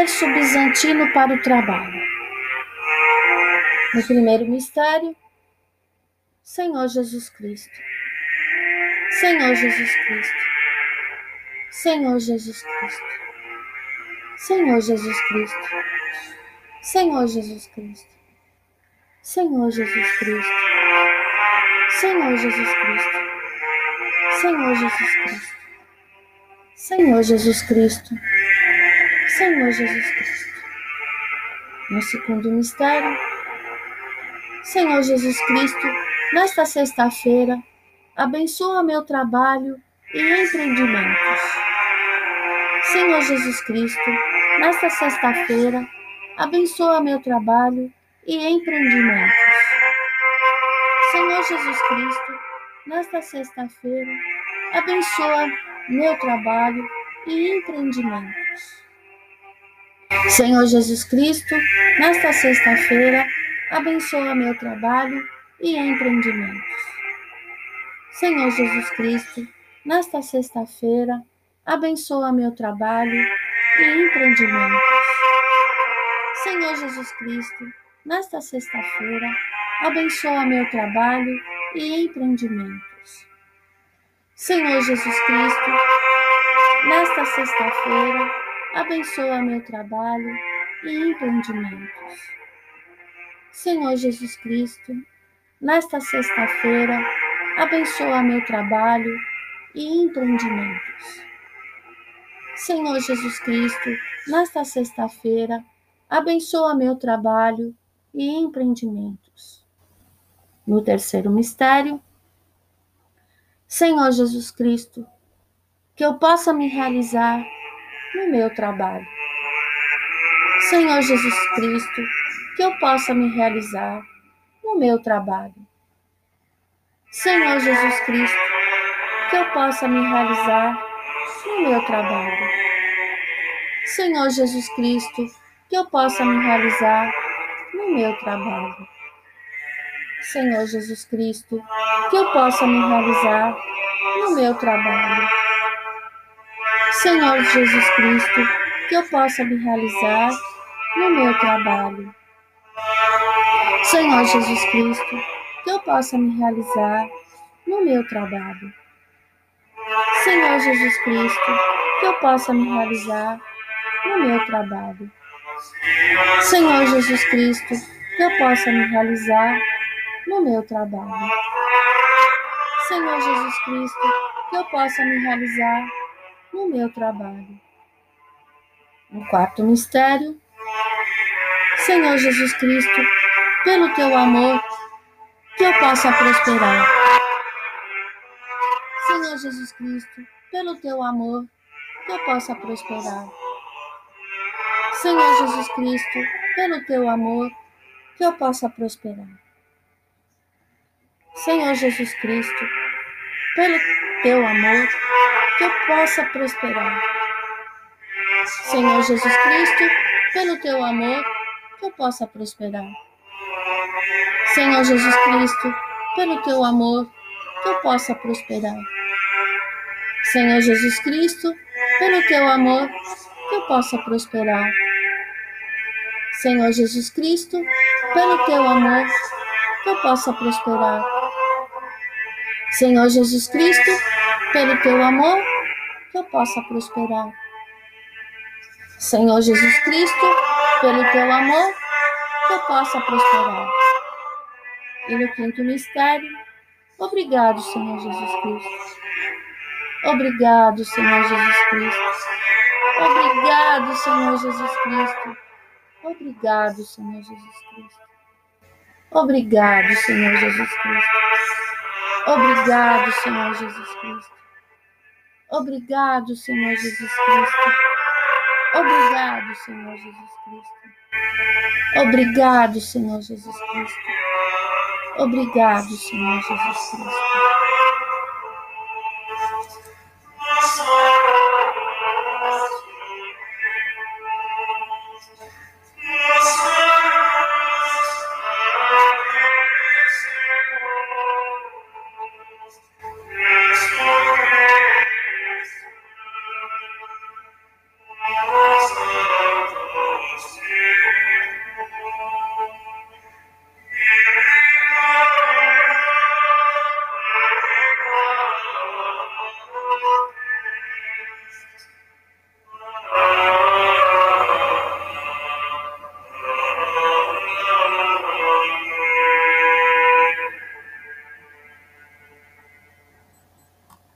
berço bizantino para o trabalho. No primeiro mistério, Senhor Jesus Cristo. Senhor Jesus Cristo. Senhor Jesus Cristo. Senhor Jesus Cristo. Senhor Jesus Cristo. Senhor Jesus Cristo. Senhor Jesus Cristo. Senhor Jesus Cristo. Senhor Jesus Cristo. Senhor Jesus Cristo. No segundo mistério, Senhor Jesus Cristo, nesta sexta-feira, abençoa meu trabalho e empreendimentos. Senhor Jesus Cristo, nesta sexta-feira, abençoa meu trabalho e empreendimentos. Senhor Jesus Cristo, nesta sexta-feira, abençoa meu trabalho e empreendimentos. Senhor Jesus Cristo, nesta sexta-feira, abençoa meu trabalho e empreendimentos. Senhor Jesus Cristo, nesta sexta-feira, abençoa meu trabalho e empreendimentos. Senhor Jesus Cristo, nesta sexta-feira, abençoa meu trabalho e empreendimentos. Senhor Jesus Cristo, nesta sexta-feira, abençoa meu trabalho e empreendimentos. Senhor Jesus Cristo, nesta sexta-feira, abençoa meu trabalho e empreendimentos. Senhor Jesus Cristo, nesta sexta-feira, abençoa meu trabalho e empreendimentos. No terceiro mistério, Senhor Jesus Cristo, que eu possa me realizar no meu trabalho. Senhor Jesus Cristo, que eu possa me realizar no meu trabalho. Senhor Jesus Cristo, que eu possa me realizar no meu trabalho. Senhor Jesus Cristo, que eu possa me realizar no meu trabalho. Senhor Jesus Cristo, que eu possa me realizar no meu trabalho. Senhor Jesus Cristo, que eu possa me realizar no meu trabalho. Senhor Jesus Cristo, que eu possa me realizar no meu trabalho. Senhor Jesus Cristo, que eu possa me realizar no meu trabalho. Senhor Jesus Cristo, que eu possa me realizar no meu trabalho. Senhor Jesus Cristo, que eu possa me realizar no meu trabalho. No quarto mistério, Senhor Jesus Cristo, pelo teu amor, que eu possa prosperar. Senhor Jesus Cristo, pelo teu amor, que eu possa prosperar. Senhor Jesus Cristo, pelo teu amor, que eu possa prosperar. Senhor Jesus Cristo, pelo teu amor, que eu possa prosperar. Senhor Jesus Cristo, pelo teu amor, que eu possa prosperar. Senhor Jesus Cristo, pelo teu amor, que eu possa prosperar. Senhor Jesus Cristo, pelo teu amor, que eu possa prosperar. Senhor Jesus Cristo, pelo teu amor, que eu possa prosperar. Senhor Jesus Cristo, pelo teu amor, que eu possa prosperar. Senhor Jesus Cristo, pelo teu amor, que eu possa prosperar. E no quinto mistério, obrigado, Senhor Jesus Cristo. Obrigado, Senhor Jesus Cristo. Obrigado, Senhor Jesus Cristo. Obrigado, Senhor Jesus Cristo. Obrigado, Senhor Jesus Cristo. Obrigado, Senhor Jesus Cristo. Obrigado, Senhor Jesus Cristo. Obrigado, Senhor Jesus Cristo. Obrigado, Senhor Jesus Cristo. Obrigado, Senhor Jesus Cristo.